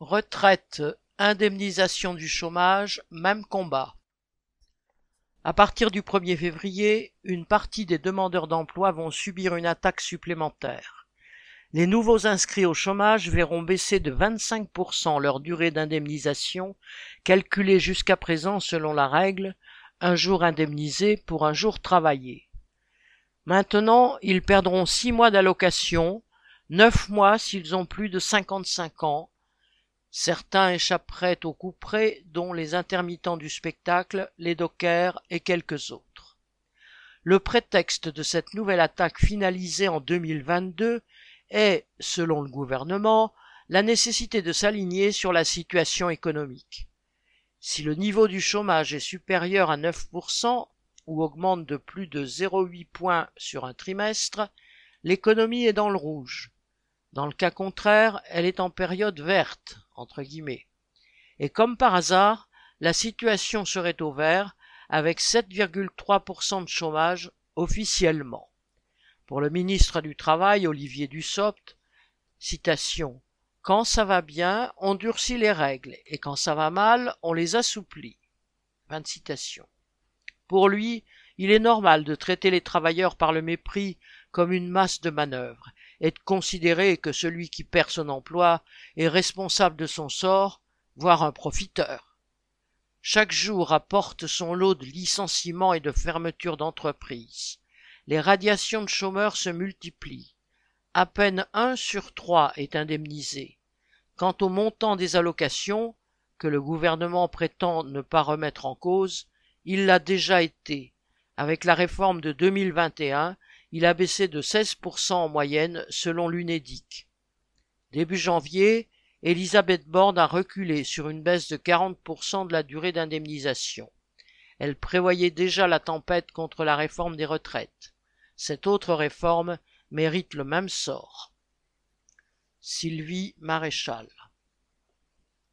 Retraite, indemnisation du chômage, même combat. À partir du 1er février, une partie des demandeurs d'emploi vont subir une attaque supplémentaire. Les nouveaux inscrits au chômage verront baisser de 25% leur durée d'indemnisation, calculée jusqu'à présent selon la règle un jour indemnisé pour un jour travaillé. Maintenant, ils perdront six mois d'allocation, neuf mois s'ils ont plus de 55 ans, Certains échapperaient au couperet, dont les intermittents du spectacle, les dockers et quelques autres. Le prétexte de cette nouvelle attaque finalisée en 2022 est, selon le gouvernement, la nécessité de s'aligner sur la situation économique. Si le niveau du chômage est supérieur à 9% ou augmente de plus de 0,8 points sur un trimestre, l'économie est dans le rouge. Dans le cas contraire, elle est en période verte, Et comme par hasard, la situation serait au vert avec 7,3% de chômage officiellement. Pour le ministre du Travail, Olivier Dussopt, Quand ça va bien, on durcit les règles, et quand ça va mal, on les assouplit. Pour lui, il est normal de traiter les travailleurs par le mépris comme une masse de manœuvre, et de considérer que celui qui perd son emploi est responsable de son sort, voire un profiteur. Chaque jour apporte son lot de licenciements et de fermetures d'entreprises. Les radiations de chômeurs se multiplient. À peine un sur trois est indemnisé. Quant au montant des allocations, que le gouvernement prétend ne pas remettre en cause, il l'a déjà été. Avec la réforme de 2021, il a baissé de 16% en moyenne selon l'UNEDIC. Début janvier, Elisabeth Borne a reculé sur une baisse de 40% de la durée d'indemnisation. Elle prévoyait déjà la tempête contre la réforme des retraites. Cette autre réforme mérite le même sort. Sylvie Maréchal